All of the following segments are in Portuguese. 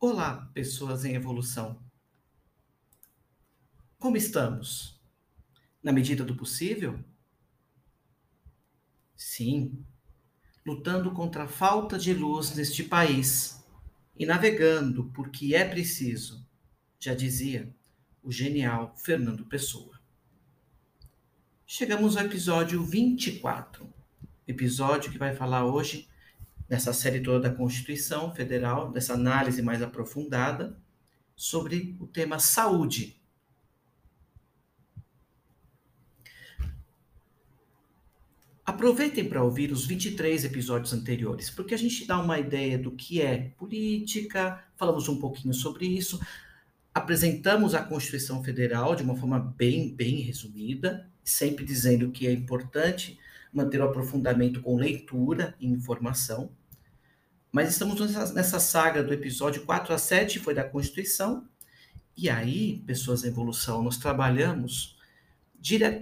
Olá, pessoas em evolução. Como estamos? Na medida do possível? Sim, lutando contra a falta de luz neste país e navegando porque é preciso, já dizia o genial Fernando Pessoa. Chegamos ao episódio 24, episódio que vai falar hoje nessa série toda da Constituição Federal, dessa análise mais aprofundada sobre o tema saúde. Aproveitem para ouvir os 23 episódios anteriores, porque a gente dá uma ideia do que é política, falamos um pouquinho sobre isso, apresentamos a Constituição Federal de uma forma bem, bem resumida, sempre dizendo que é importante manter o aprofundamento com leitura e informação. Mas estamos nessa, nessa saga do episódio 4 a 7, foi da Constituição. E aí, pessoas em evolução, nós trabalhamos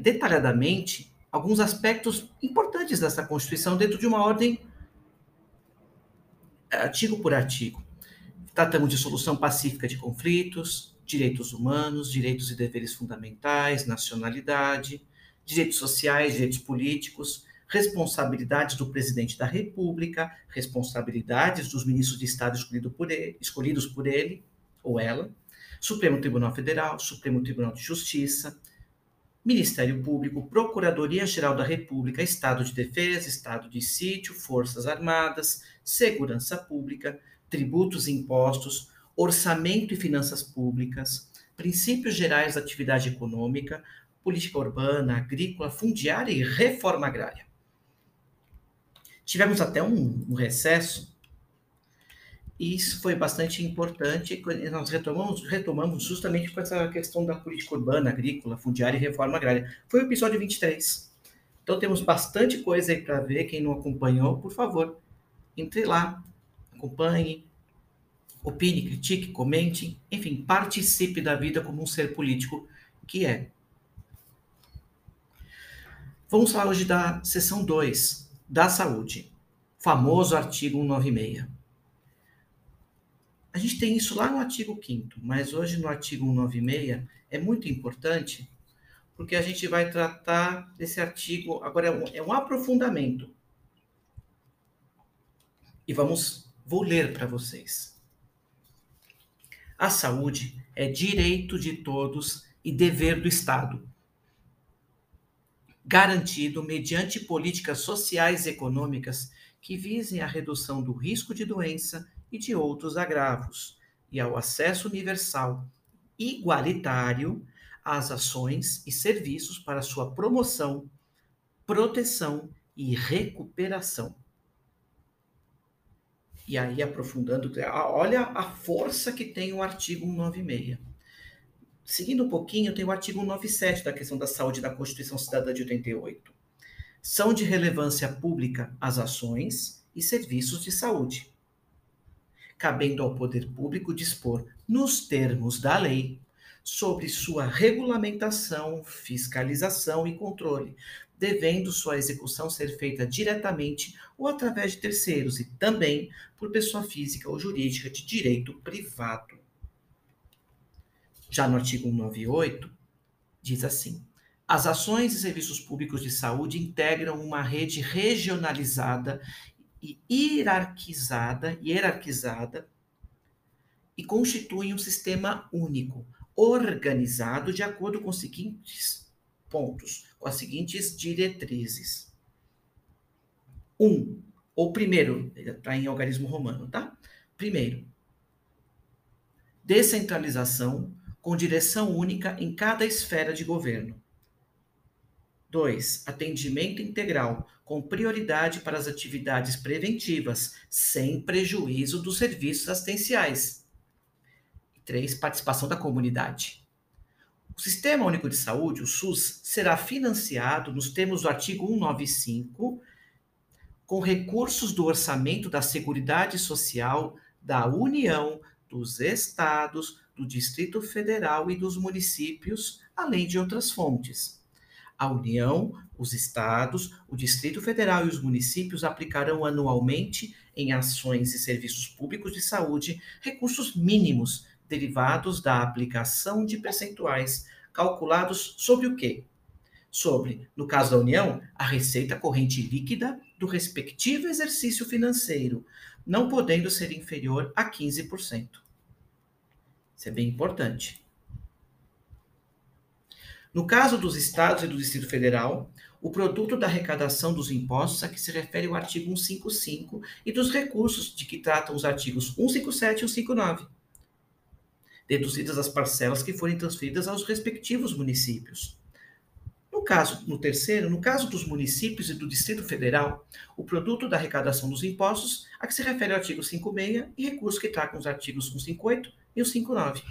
detalhadamente alguns aspectos importantes dessa Constituição dentro de uma ordem artigo por artigo. Tratamos de solução pacífica de conflitos, direitos humanos, direitos e deveres fundamentais, nacionalidade, direitos sociais, direitos políticos, responsabilidades do presidente da República, responsabilidades dos ministros de Estado escolhido por ele, escolhidos por ele ou ela, Supremo Tribunal Federal, Supremo Tribunal de Justiça, Ministério Público, Procuradoria-Geral da República, Estado de Defesa, Estado de Sítio, Forças Armadas, Segurança Pública, Tributos e Impostos, Orçamento e Finanças Públicas, Princípios Gerais da Atividade Econômica, Política Urbana, Agrícola, Fundiária e Reforma Agrária. Tivemos até um, um recesso, e isso foi bastante importante. Nós retomamos, retomamos justamente com essa questão da política urbana, agrícola, fundiária e reforma agrária. Foi o episódio 23. Então temos bastante coisa aí para ver. Quem não acompanhou, por favor, entre lá, acompanhe, opine, critique, comente, enfim, participe da vida como um ser político que é. Vamos falar hoje da seção 2, da saúde, famoso artigo 196. A gente tem isso lá no artigo 5 mas hoje no artigo 196 é muito importante porque a gente vai tratar desse artigo, agora é um, é um aprofundamento. E vamos, vou ler para vocês. A saúde é direito de todos e dever do Estado garantido mediante políticas sociais e econômicas que visem a redução do risco de doença e de outros agravos, e ao acesso universal igualitário às ações e serviços para sua promoção, proteção e recuperação. E aí, aprofundando, olha a força que tem o artigo 196 seguindo um pouquinho, tem o artigo 197 da questão da saúde da Constituição Cidadã de 88. São de relevância pública as ações e serviços de saúde, cabendo ao poder público dispor, nos termos da lei, sobre sua regulamentação, fiscalização e controle, devendo sua execução ser feita diretamente ou através de terceiros e também por pessoa física ou jurídica de direito privado. Já no artigo 198, diz assim: as ações e serviços públicos de saúde integram uma rede regionalizada e hierarquizada, hierarquizada e constituem um sistema único, organizado de acordo com os seguintes pontos, com as seguintes diretrizes. Um, ou primeiro, está em algarismo romano, tá? Primeiro, descentralização com direção única em cada esfera de governo. 2. Atendimento integral, com prioridade para as atividades preventivas, sem prejuízo dos serviços assistenciais. 3. Participação da comunidade. O Sistema Único de Saúde, o SUS, será financiado nos termos do artigo 195 com recursos do orçamento da Seguridade Social da União, dos estados, do Distrito Federal e dos municípios, além de outras fontes. A União, os estados, o Distrito Federal e os municípios aplicarão anualmente em ações e serviços públicos de saúde recursos mínimos derivados da aplicação de percentuais calculados sobre o quê? Sobre, no caso da União, a receita corrente líquida do respectivo exercício financeiro, não podendo ser inferior a 15%. Isso é bem importante. No caso dos estados e do Distrito Federal, o produto da arrecadação dos impostos a que se refere o artigo 155 e dos recursos de que tratam os artigos 157 e 159, deduzidas as parcelas que forem transferidas aos respectivos municípios. No caso, no terceiro, no caso dos municípios e do Distrito Federal, o produto da arrecadação dos impostos a que se refere o artigo 56 e recursos que tratam os artigos 158 e o 59.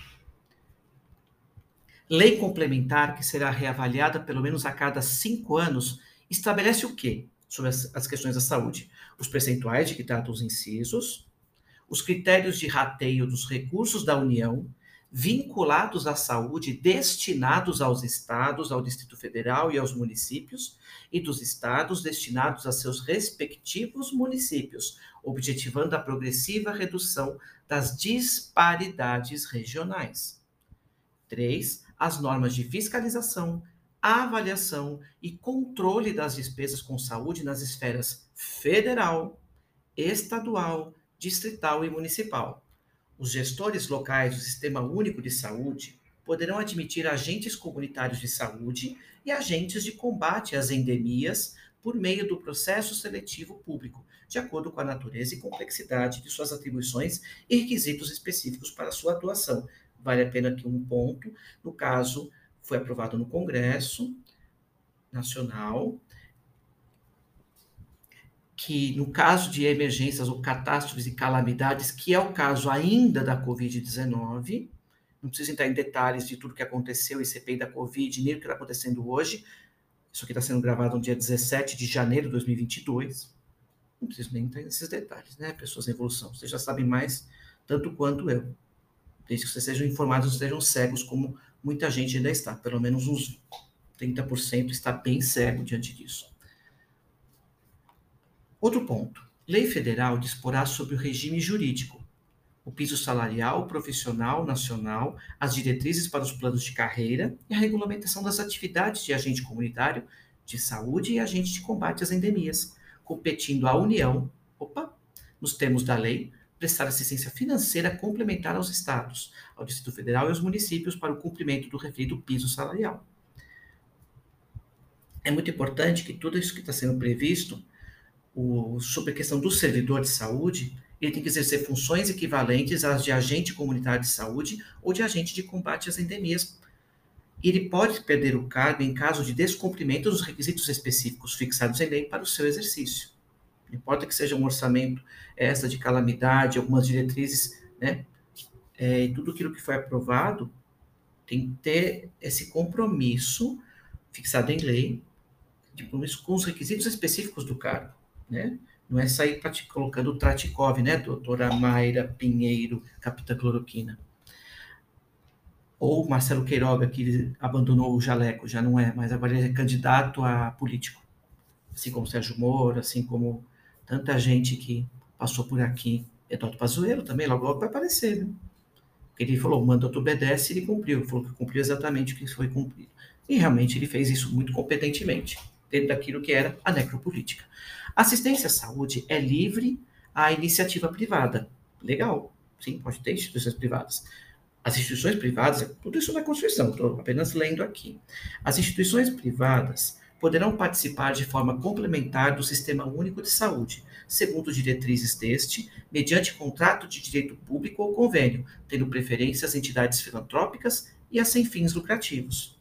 Lei complementar, que será reavaliada pelo menos a cada cinco anos, estabelece o quê sobre as, as questões da saúde? Os percentuais de que tratam os incisos, os critérios de rateio dos recursos da União vinculados à saúde destinados aos estados, ao Distrito Federal e aos municípios, e dos estados destinados a seus respectivos municípios, objetivando a progressiva redução das disparidades regionais. 3. As normas de fiscalização, avaliação e controle das despesas com saúde nas esferas federal, estadual, distrital e municipal os gestores locais do Sistema Único de Saúde poderão admitir agentes comunitários de saúde e agentes de combate às endemias por meio do processo seletivo público, de acordo com a natureza e complexidade de suas atribuições e requisitos específicos para sua atuação. Vale a pena aqui um ponto, no caso, foi aprovado no Congresso Nacional que, no caso de emergências ou catástrofes e calamidades, que é o caso ainda da Covid-19, não preciso entrar em detalhes de tudo que aconteceu e CPI da Covid, nem o que está acontecendo hoje, isso aqui está sendo gravado no dia 17 de janeiro de 2022, não preciso nem entrar nesses detalhes, né, pessoas em evolução, vocês já sabem mais, tanto quanto eu, desde que vocês sejam informados, não estejam cegos, como muita gente ainda está, pelo menos uns 30% está bem cego diante disso. Outro ponto. Lei federal disporá sobre o regime jurídico, o piso salarial, profissional, nacional, as diretrizes para os planos de carreira e a regulamentação das atividades de agente comunitário de saúde e agente de combate às endemias, competindo à União, opa, nos termos da lei, prestar assistência financeira complementar aos estados, ao Distrito Federal e aos municípios para o cumprimento do referido piso salarial. É muito importante que tudo isso que está sendo previsto o, sobre a questão do servidor de saúde, ele tem que exercer funções equivalentes às de agente comunitário de saúde ou de agente de combate às endemias. Ele pode perder o cargo em caso de descumprimento dos requisitos específicos fixados em lei para o seu exercício. Não importa que seja um orçamento essa de calamidade, algumas diretrizes, né? É, tudo aquilo que foi aprovado tem que ter esse compromisso fixado em lei, de compromisso com os requisitos específicos do cargo né? Não é sair colocando Tratikov, né, doutora Mayra Pinheiro, capitã cloroquina. Ou Marcelo Queiroga, que abandonou o jaleco, já não é, mas agora ele é candidato a político. Assim como Sérgio Moro, assim como tanta gente que passou por aqui. Eduardo Pazuello também, logo logo vai aparecer, viu? Ele falou, o mandato obedece, ele cumpriu. Ele falou que cumpriu exatamente o que foi cumprido. E realmente ele fez isso muito competentemente, dentro daquilo que era a necropolítica. Assistência à saúde é livre à iniciativa privada. Legal. Sim, pode ter instituições privadas. As instituições privadas, tudo isso na Constituição, estou apenas lendo aqui. As instituições privadas poderão participar de forma complementar do Sistema Único de Saúde, segundo diretrizes deste, mediante contrato de direito público ou convênio, tendo preferência às entidades filantrópicas e a sem fins lucrativos.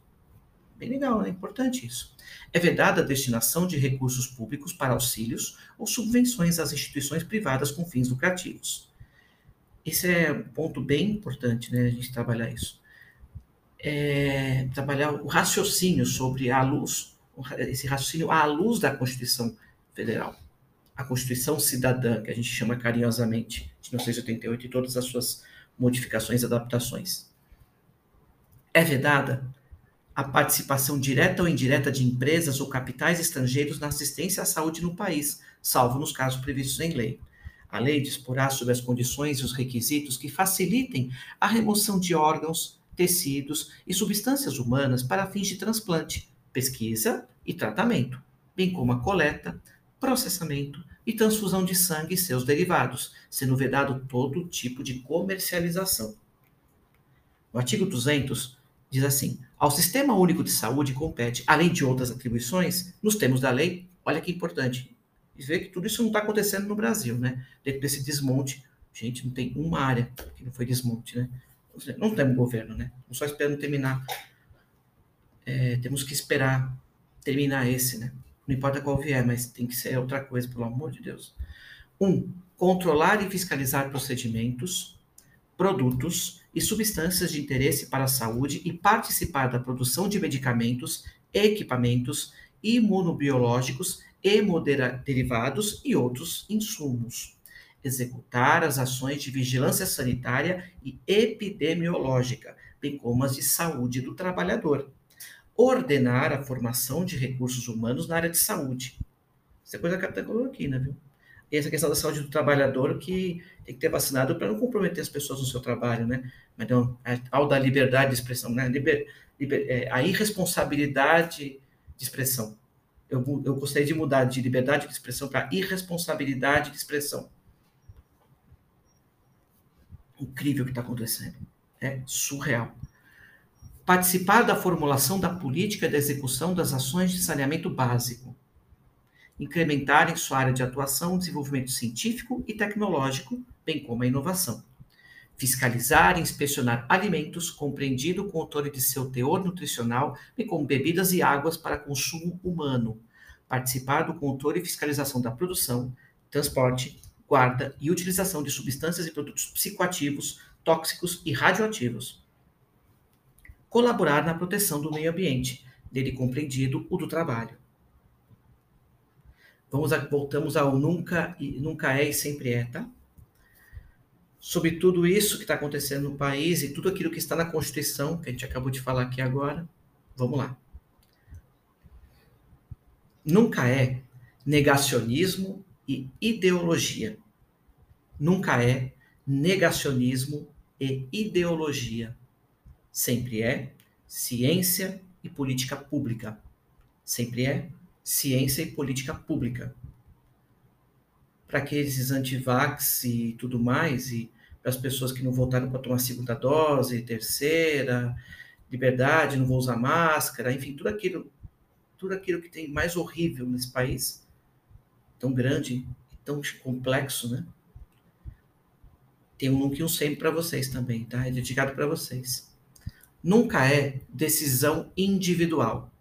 Bem legal, é importante isso. É vedada a destinação de recursos públicos para auxílios ou subvenções às instituições privadas com fins lucrativos. Esse é um ponto bem importante, né, a gente trabalhar isso. É, trabalhar o raciocínio sobre a luz, esse raciocínio à luz da Constituição Federal. A Constituição Cidadã, que a gente chama carinhosamente, de 1988, e todas as suas modificações e adaptações. É vedada a participação direta ou indireta de empresas ou capitais estrangeiros na assistência à saúde no país, salvo nos casos previstos em lei. A lei disporá sobre as condições e os requisitos que facilitem a remoção de órgãos, tecidos e substâncias humanas para fins de transplante, pesquisa e tratamento, bem como a coleta, processamento e transfusão de sangue e seus derivados, sendo vedado todo tipo de comercialização. No artigo 200, diz assim: ao Sistema Único de Saúde compete, além de outras atribuições, nos termos da lei, olha que importante, e ver que tudo isso não está acontecendo no Brasil, né? Dentro desse desmonte, gente, não tem uma área que não foi desmonte, né? Não temos governo, né? Não só esperando terminar. É, temos que esperar terminar esse, né? Não importa qual vier, mas tem que ser outra coisa, pelo amor de Deus. Um, controlar e fiscalizar procedimentos, produtos e substâncias de interesse para a saúde e participar da produção de medicamentos, equipamentos, imunobiológicos e derivados e outros insumos. Executar as ações de vigilância sanitária e epidemiológica, bem como as de saúde do trabalhador. Ordenar a formação de recursos humanos na área de saúde. Isso é coisa que a colocou aqui, né, viu? Essa questão da saúde do trabalhador que tem que ter vacinado para não comprometer as pessoas no seu trabalho, né? Mas não, ao da liberdade de expressão, né? Liber, liber, é, a irresponsabilidade de expressão eu, eu gostaria de mudar de liberdade de expressão para irresponsabilidade de expressão. Incrível o que está acontecendo. É surreal. Participar da formulação da política de execução das ações de saneamento básico. Incrementar em sua área de atuação desenvolvimento científico e tecnológico, bem como a inovação fiscalizar e inspecionar alimentos, compreendido o controle de seu teor nutricional, bem como bebidas e águas para consumo humano, participar do controle e fiscalização da produção, transporte, guarda e utilização de substâncias e produtos psicoativos, tóxicos e radioativos. Colaborar na proteção do meio ambiente, dele compreendido o do trabalho. Vamos a, voltamos ao nunca, nunca é e sempre é, tá? sobre tudo isso que está acontecendo no país e tudo aquilo que está na Constituição, que a gente acabou de falar aqui agora. Vamos lá. Nunca é negacionismo e ideologia. Nunca é negacionismo e ideologia. Sempre é ciência e política pública. Sempre é ciência e política pública. Para aqueles antivax e tudo mais, e para as pessoas que não voltaram para tomar segunda dose, terceira, liberdade, não vou usar máscara, enfim, tudo aquilo, tudo aquilo que tem mais horrível nesse país, tão grande, tão complexo, né? Tem um e um sempre para vocês também, tá? É dedicado para vocês. Nunca é decisão individual.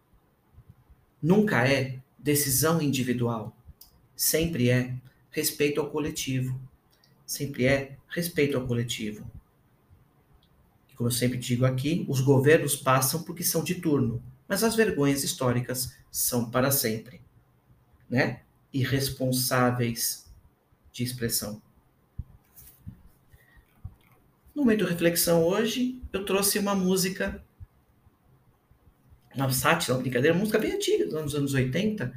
Nunca é decisão individual. Sempre é respeito ao coletivo sempre é respeito ao coletivo. E como eu sempre digo aqui, os governos passam porque são de turno, mas as vergonhas históricas são para sempre, né? Irresponsáveis de expressão. No momento de reflexão hoje, eu trouxe uma música, uma sátira, uma brincadeira, música bem antiga, dos anos 80,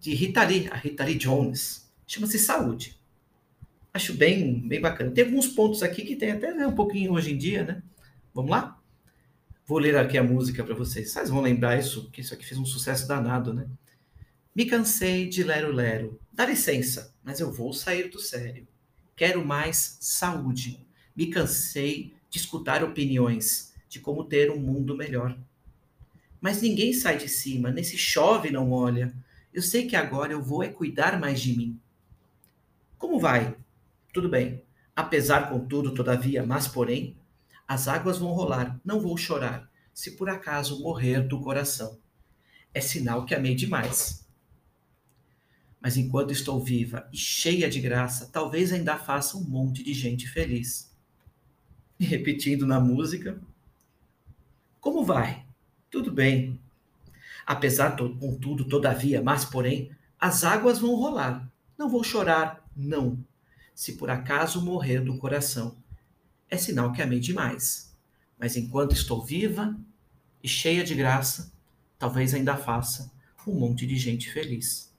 de Rita Lee, a Rita Lee Jones. Chama-se Saúde. Acho bem, bem bacana. Tem alguns pontos aqui que tem até né, um pouquinho hoje em dia, né? Vamos lá? Vou ler aqui a música para vocês. Vocês vão lembrar isso, que isso aqui fez um sucesso danado, né? Me cansei de lero-lero. Dá licença, mas eu vou sair do sério. Quero mais saúde. Me cansei de escutar opiniões de como ter um mundo melhor. Mas ninguém sai de cima, nem se chove não molha. Eu sei que agora eu vou é cuidar mais de mim. Como vai? Tudo bem. Apesar, contudo, todavia, mas porém, as águas vão rolar, não vou chorar, se por acaso morrer do coração. É sinal que amei demais. Mas enquanto estou viva e cheia de graça, talvez ainda faça um monte de gente feliz. E repetindo na música, como vai? Tudo bem. Apesar, contudo, todavia, mas porém, as águas vão rolar. Não vou chorar, não. Se por acaso morrer do coração, é sinal que amei demais. Mas enquanto estou viva e cheia de graça, talvez ainda faça um monte de gente feliz.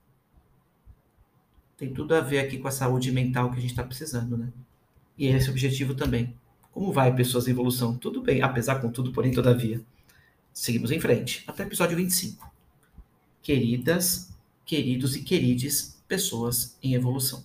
Tem tudo a ver aqui com a saúde mental que a gente está precisando, né? E esse é o objetivo também. Como vai, pessoas em evolução? Tudo bem, apesar, contudo, porém, todavia. Seguimos em frente, até o episódio 25. Queridas, queridos e querides, pessoas em evolução.